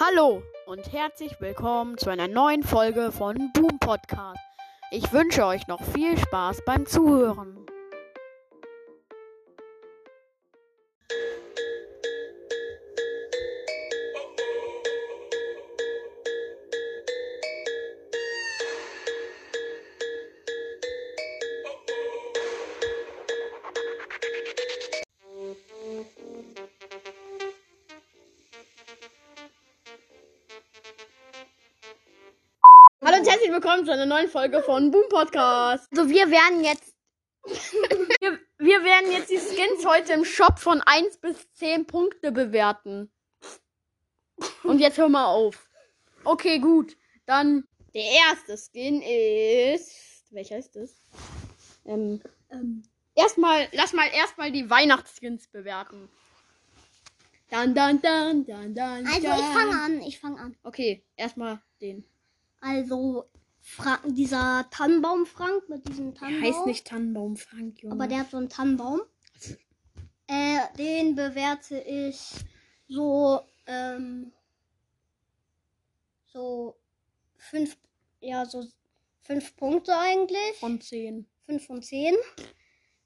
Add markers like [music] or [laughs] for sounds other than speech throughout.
Hallo und herzlich willkommen zu einer neuen Folge von Boom Podcast. Ich wünsche euch noch viel Spaß beim Zuhören. Willkommen zu einer neuen Folge von Boom Podcast. Also wir werden jetzt. [laughs] Wir, wir werden jetzt die Skins heute im Shop von 1 bis 10 Punkte bewerten. Und jetzt hör mal auf. Okay, gut. Dann der erste Skin ist. Welcher ist das? Ähm, Ähm, erstmal, lass mal erstmal die Weihnachtsskins bewerten. Dann, dann, dann, dann, dann. also dann. ich fange an, ich fange an. Okay, erstmal den. Also Fra dieser Tannenbaum Frank mit diesem Der Tannenbaum. heißt nicht Tannenbaum Frank, Junge. Aber der hat so einen Tannenbaum. Äh, den bewerte ich so, ähm, so fünf, ja, so fünf Punkte eigentlich. von 10. Fünf von zehn.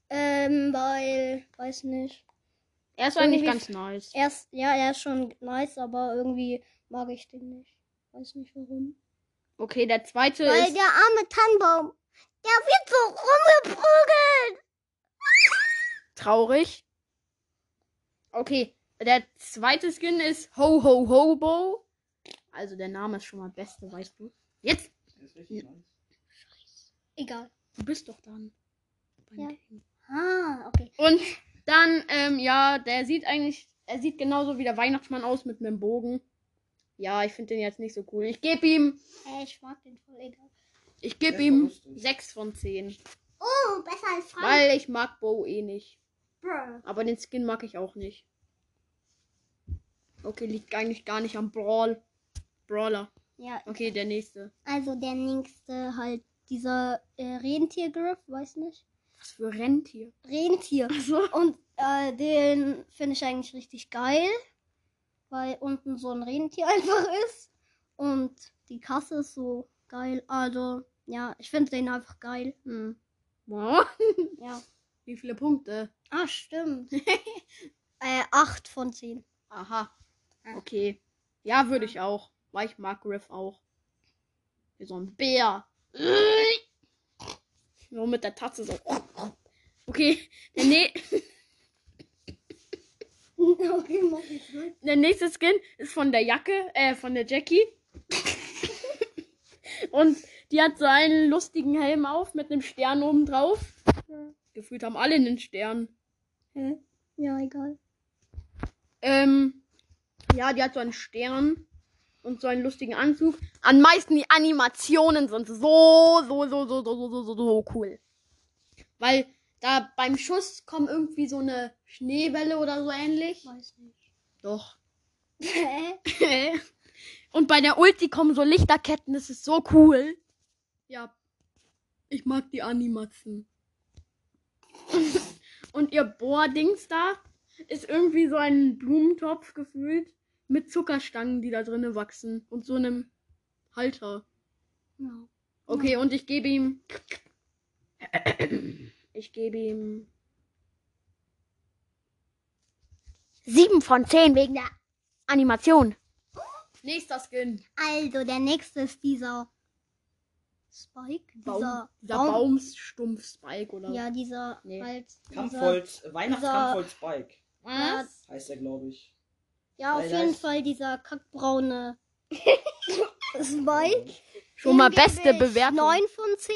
Ähm, weil, weiß nicht. Er ist eigentlich ganz nice. Erst, ja, er ist schon nice, aber irgendwie mag ich den nicht. Weiß nicht warum. Okay, der zweite Weil ist. der arme Tannenbaum, der wird so rumgeprügelt. traurig. Okay, der zweite Skin ist Ho Ho Hobo. Also der Name ist schon mal beste, weißt du. Jetzt, nice. Egal. du bist doch dann. Ja. Ah, okay. Und dann, ähm, ja, der sieht eigentlich, er sieht genauso wie der Weihnachtsmann aus mit einem Bogen. Ja, ich finde den jetzt nicht so cool. Ich gebe ihm, Hey, ich mag den voll egal. ich gebe ihm doch lustig. 6 von 10. Oh, besser als Frank. Weil ich mag Bo eh nicht. Bruh. Aber den Skin mag ich auch nicht. Okay, liegt eigentlich gar nicht am Brawl. Brawler. Ja, Okay, der nächste. also der nächste halt dieser äh, Rentiergriff, weiß nicht. Was für Rentier? Rentier. Also, Und äh, den finde ich eigentlich richtig geil, weil unten so ein Rentier [laughs] einfach ist. Und die Kasse ist so geil. Also, ja, ich finde den einfach geil. hm. Wow. [laughs] Ja. Wie viele Punkte? Ah, stimmt. [laughs] äh, 8 von 10. Aha. Okay. Ja, würde ich auch. Weil ich mag Griff auch. Wie so ein Bär. Nur mit der Tatze so. Okay. Der, ne okay, mach ich gut. der nächste Skin ist von der Jacke, äh, von der Jackie. Und die hat so einen lustigen Helm auf mit einem Stern oben drauf. Gefühlt haben alle einen Stern. Hä? Ja, egal. Ähm, ja, die hat so einen Stern und so einen lustigen Anzug. Am meisten die Animationen sind so, so, so, so, so, so, so, so, so cool. Weil da beim Schuss kommt irgendwie so eine Schneewelle oder so ähnlich. Weiß nicht. Doch. Hä? [laughs] [laughs] und bei der Ulti kommen so Lichterketten, das ist so cool. Ja. Ich mag die Animatzen. [laughs] und ihr Bohrdings da ist irgendwie so ein Blumentopf gefühlt mit Zuckerstangen, die da drinnen wachsen und so einem Halter. ja. Okay, und ich gebe ihm [clears throat] ich gebe ihm 7 von 10 wegen der Animation. Nächster Skin. Also, der nächste ist dieser Spike. Baum, Dieser, dieser Baum. Baumstumpf Spike oder Ja, dieser Nee. halt. Kampfholz, Weihnachtskampfholz Spike was? heißt er, glaube ich. ja, auf Weil jeden Fall dieser kackbraune [laughs] Spike. Schon mal beste Bewertung. 9 von 10.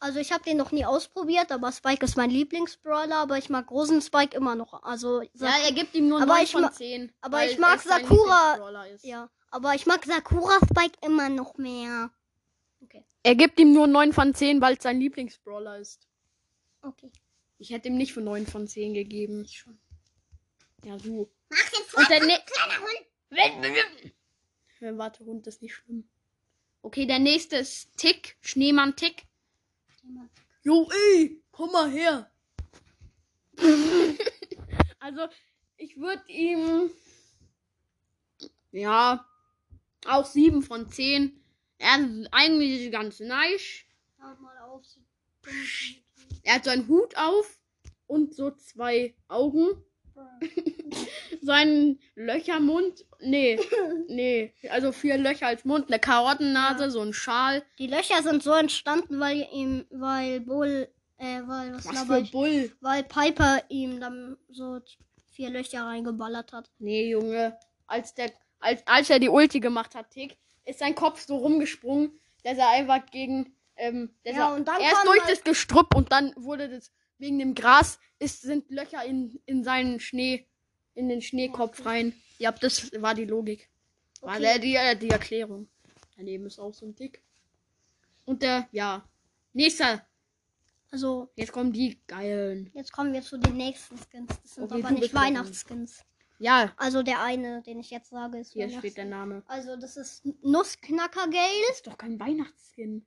Also ich habe den noch nie ausprobiert, aber Spike ist mein Lieblingsbrawler, aber ich mag großen Spike immer noch. Also Ja, er gibt ihm nur Aber 9 ich von ma- 10. aber weil ich mag Sakura- ja, aber ich mag Sakura Spike immer noch mehr. Er gibt ihm nur 9 von 10, weil es sein Lieblingsbrawler ist. Okay. Ich hätte ihm nicht für 9 von 10 gegeben. Ich schon. Ja, du. Mach den Und der ne kleiner Hund. Ja, Warte, Hund ist nicht schlimm. Okay, der nächste ist Tick. Schneemann Tick. Jo, ey, komm mal her. [laughs] also, ich würde ihm. Ja, Auch 7 von 10. Er ist eigentlich ganz nice. Er hat so einen Hut auf und so zwei Augen. [laughs] Seinen Löchermund. Nee, [laughs] nee. Also vier Löcher als Mund, eine Karottennase, so ein Schal. Die Löcher sind so entstanden, weil ihm, weil Bull, äh, weil, was, Was für ich? Bull. Weil Piper ihm dann so vier Löcher reingeballert hat. Nee, Junge. Als der, als, als er die Ulti gemacht hat, Tick, ist sein Kopf so rumgesprungen, dass er einfach gegen, ähm, Ja, er, und dann er ist kam durch halt- das Gestrüpp und dann wurde das, wegen dem Gras, ist, sind Löcher in, in seinen Schnee, in den Schneekopf rein. Ja, das war die Logik. War Okay. der, die, äh, die Erklärung. Daneben ist auch so ein Tick. Und der, ja. Nächster. Also, Jetzt kommen die geilen. jetzt kommen wir zu den nächsten Skins. Das sind Okay, aber nicht. Weihnachtsskins. Ja, Also der eine, den ich jetzt sage, ist hier steht der Name. Also das ist Nussknacker-Gale. Das ist doch kein Weihnachtsskin.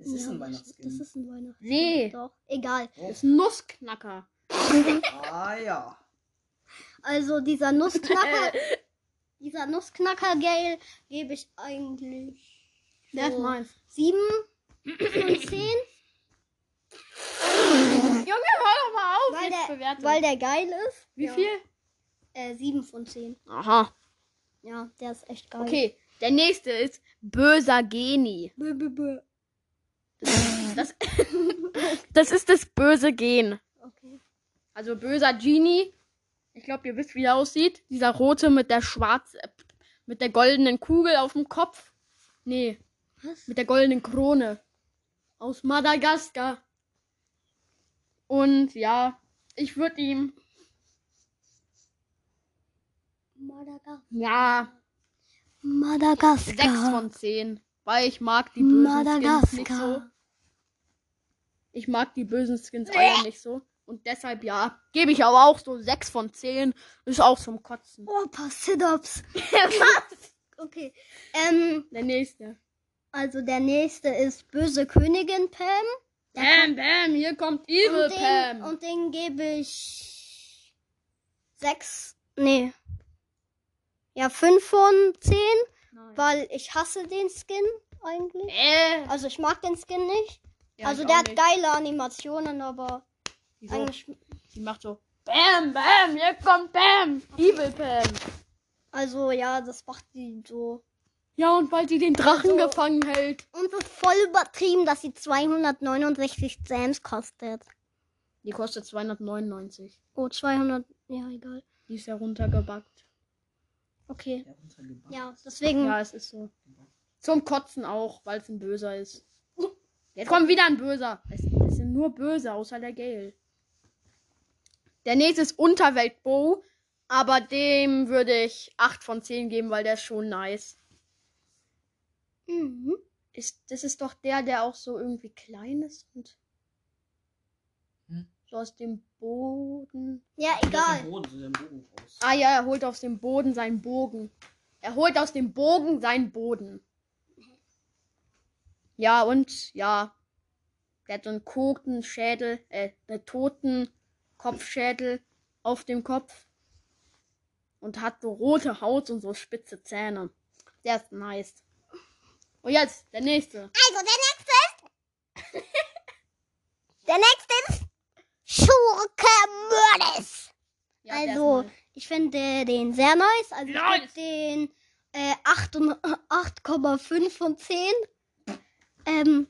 Es ist Ja, ein Das Weihnachtsskin. ist ein Weihnachtsskin. Nee. Doch, egal. Oh. Das ist ein Nussknacker. Ah ja. Also dieser [laughs] Nussknacker, dieser Nussknacker-Gale gebe ich eigentlich Der ist so meins. sieben von zehn, Junge, hör doch mal auf. weil der, weil der geil ist. Wie Ja. viel? Äh, sieben von zehn. Aha. Ja, der ist echt geil. Okay, der nächste ist böser Geni. Bö, bö, bö. Das, [laughs] das ist das böse Gen. Okay. Also böser Genie. Ich glaube, ihr wisst, wie er aussieht. Dieser rote mit der schwarz, äh, mit der goldenen Kugel auf dem Kopf. Nee, Was? mit der goldenen Krone. Aus Madagaskar. Und ja, ich würde ihm, Madagaskar. ja, Madagaskar. 6 von 10. Weil ich mag die bösen Skins nicht so. Ich mag die bösen Skins alle nicht so. Und deshalb ja, gebe ich aber auch so 6 von 10. Ist auch zum Kotzen. Oh, ein paar Sit-Ups. [laughs] Was? Okay. Ähm, Der nächste. also der nächste ist Böse Königin Pam. Der Bam, bam, hier kommt Evil und den, Pam. und den gebe ich sechs, nee. Ja, fünf von zehn, Nein. weil ich hasse den Skin eigentlich. Äh, Also ich mag den Skin nicht. Ja, also der hat nicht. geile Animationen, aber Wieso? eigentlich, Die macht so. Bam, bam, hier kommt Bam. Evil Pam. also ja, das macht die so. Ja, und weil sie den Drachen Also- gefangen hält. Und ist voll übertrieben, dass sie 269 Gems kostet. Die kostet 299. Oh, 200, ja, egal. Die ist ja runtergebackt. Okay, Ja, runtergebackt. ja, deswegen. Ja, es ist so. Zum Kotzen auch, weil es ein Böser ist. Jetzt kommt wieder ein Böser. Es, es sind nur Böse, außer der Gale. Der nächste ist Unterweltbo, aber dem würde ich 8 von 10 geben, weil der ist schon nice. Mhm. Ist, das ist doch der, der auch so irgendwie klein ist und Hm. so aus dem Boden. Ja, Aus dem egal. Boden, so den Bogen raus. Ah ja, er holt aus dem Boden seinen Bogen. Er holt aus dem Bogen seinen Boden. Ja, und ja. Der hat so einen koten Schädel, äh, einen toten Kopfschädel auf dem Kopf. Und hat so rote Haut und so spitze Zähne. Der ist nice. Und jetzt, der nächste. Also, der nächste ist. [laughs] der nächste ist. Schurke Mördes. Ja, also, nice. ich finde den sehr nice. Also, ich Nice. gebe den äh, 8 und- 8,5 von 10. Ähm.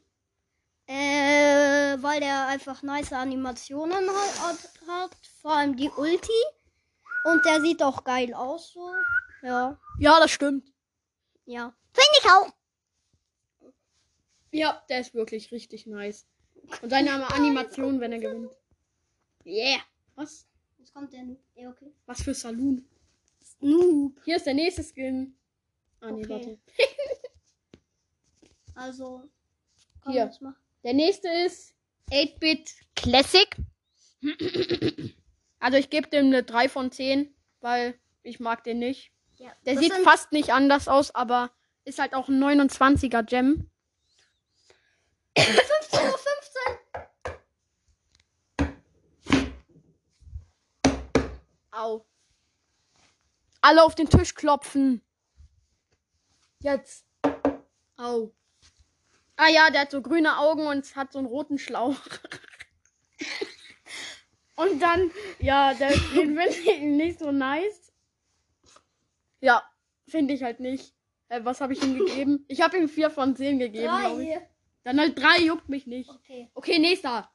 Äh, weil der einfach nice Animationen hat. Vor allem die Ulti. Und der sieht auch geil aus, so. Ja. Ja, das stimmt. Ja. Finde ich auch. Ja, der ist wirklich richtig nice. Und seine Animation, wenn er gewinnt. Yeah. Was? Jetzt kommt der. Ja, okay. Was für Saloon. Noob. Hier ist der nächste Skin. Ah, nee, Okay. warte. Also. Komm, Hier. jetzt mach. Der nächste ist 8-Bit Classic. Also ich gebe dem eine 3 von 10, weil ich mag den nicht. Ja, Der sieht fast nicht anders aus, aber ist halt auch ein 29er Gem. 15 Uhr 15. Au. Alle auf den Tisch klopfen. Jetzt. Au. Ah ja, der hat so grüne Augen und hat so einen roten Schlauch. [laughs] und dann, ja, der, den finde ich [laughs] nicht so nice. Ja, finde ich halt nicht. Äh, was habe ich ihm gegeben? Ich habe ihm 4 von 10 gegeben, glaube ich. Drei. Dann halt 3 juckt mich nicht. Okay. Okay, nächster.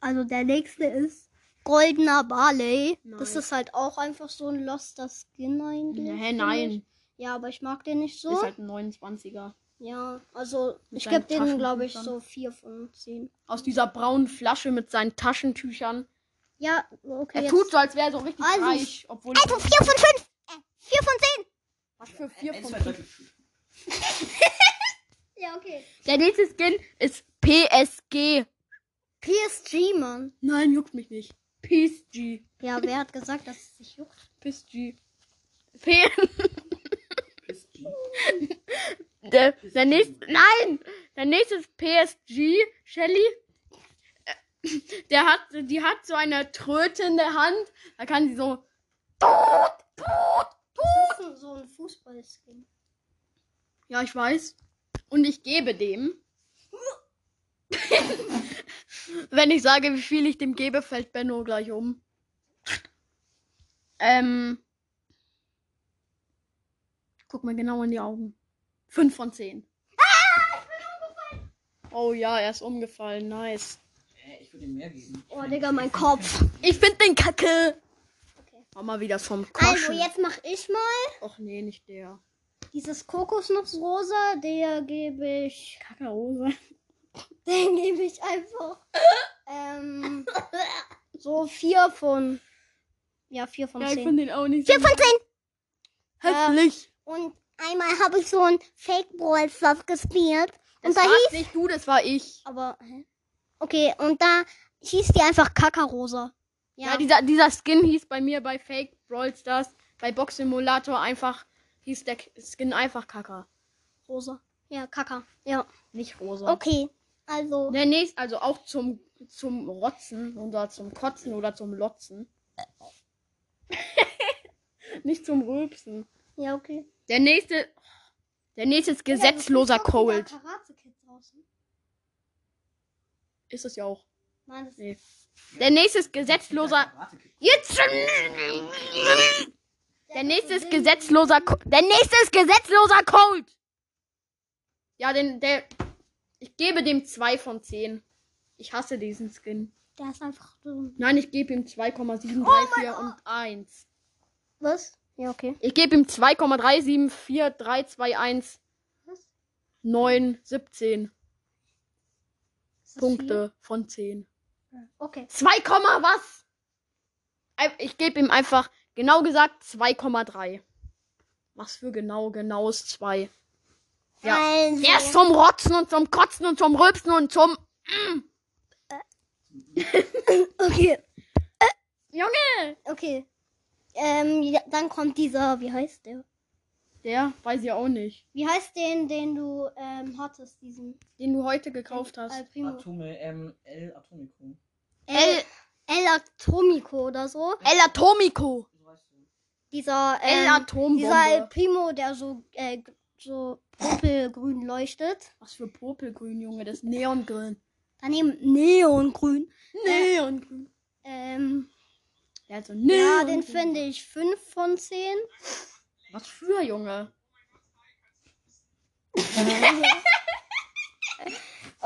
Also der nächste ist Goldener Barley. Das Nein. ist halt auch einfach so ein Loster Skin eigentlich. Finde nein. Ja, aber ich mag den nicht so. Ist halt ein 29er. Ja, also ich gebe denen, glaube ich, so 4 von 10. Aus dieser braunen Flasche mit seinen Taschentüchern. Ja, okay. Er jetzt- tut so, als wäre er so richtig Also, reich. Obwohl. Also 4 von 5. 4 von 10. Was für 4 Eins, von zwei, drei, 5? vier. Ja, okay. Der nächste Skin ist PSG. PSG, Mann. Nein, juckt mich nicht. PSG. Ja, wer hat gesagt, dass es sich juckt? PSG. P PSG. [laughs] der, der nächste. Nein! Der nächste ist PSG. Shelly. Äh, Der hat, die hat so eine Tröte in der Hand. Da kann sie so. Tot, tot, Das ist ein- so ein Fußballskin. Ja, ich weiß. Und ich gebe dem. [laughs] Wenn ich sage, wie viel ich dem gebe, fällt Benno gleich um. Ähm. Guck mal genau in die Augen. 5 von 10. Oh ja, er ist umgefallen. Nice. Hä, ich würde ihm mehr geben. Oh, Digga, mein Kopf. Ich find den Kacke. Okay. Mach mal wieder vom Also, Koschen. jetzt mach ich mal Och nee, nicht der. dieses Kokosnussrosa. Der gebe ich. Kakaose. [laughs] Den gebe ich einfach. [laughs] ähm. [laughs] So 4 von. Ja, 4 von Ja, ich 10. find den auch nicht 4 so von 10. hässlich. Und einmal habe ich so ein Fake Brawl Stuff gespielt. Und Das da warst hieß. nicht du, das war ich. Aber. Hä? Okay, und da hieß die einfach Kakarosa. Ja, Ja, dieser, dieser Skin hieß bei mir bei Fake Brawl Stars, bei Box Simulator einfach, hieß der Skin einfach Kaka. rosa. Ja, Kaka. Ja. Nicht rosa. Okay. Also. Der nächste, also auch zum, zum Rotzen oder zum Kotzen oder zum Lotzen. [laughs] Nicht zum Rülpsen. Ja, okay. Der nächste, der nächste ist gesetzloser Cold. Ist es ja auch. Nein, das Nee. Der nächste ist gesetzloser. Jetzt! Der nächste ist gesetzloser. Der nächste ist gesetzloser Cold. Ja, den, der. Ich gebe dem 2 von 10. Ich hasse diesen Skin. Der ist einfach so. Nein, ich gebe ihm 2,734 und 1. Was? Ja, okay. Ich gebe ihm 2,374321 Was? 9, 17 Ist das Punkte von 10. viel? Okay. 2, Komma was? Ich gebe ihm einfach, genau gesagt, 2,3. Was für genau, genau ist 2. Ja. Also, Der ist zum Rotzen und zum Kotzen und zum Rülpsen und zum. [laughs] okay. Junge! Okay. Ähm, ja, dann kommt dieser, wie heißt der? Der weiß ich auch nicht. Wie heißt den, den du ähm, hattest, diesen Den du heute gekauft hast. Al Primo? Atome, ähm, El Atomico. El, El Atomico oder so. El Atomico. Dieser, El ähm, dieser El Atombombe. Primo, der so, äh, so purpelgrün leuchtet. Was für Popelgrün, Junge. Das ist Neongrün. Daneben Neongrün. Neongrün. Ähm, Der hat so ja, Neongrün. den finde ich 5 von 10. Was für, Junge? [laughs]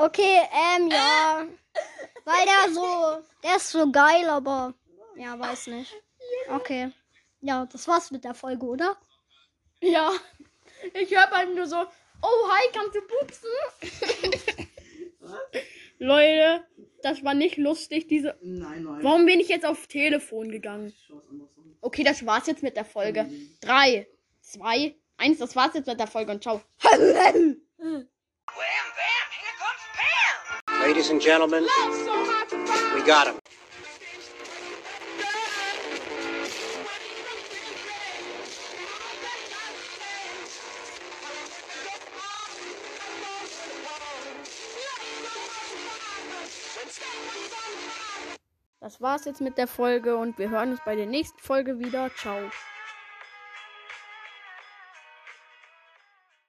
Okay, ähm, ja. Weil der so, der ist so geil, aber, ja, weiß nicht. Okay. Ja, das war's mit der Folge, oder? Ja. Ich höre halt nur so, oh hi, kannst du pupsen? [laughs] Leute, das war nicht lustig, diese. Nein, nein. Warum bin ich jetzt auf Telefon gegangen? Okay, das war's jetzt mit der Folge. Drei, zwei, eins, das war's jetzt mit der Folge und ciao. Ladies and gentlemen, we got him. Das war's jetzt mit der Folge und wir hören uns bei der nächsten Folge wieder. Ciao.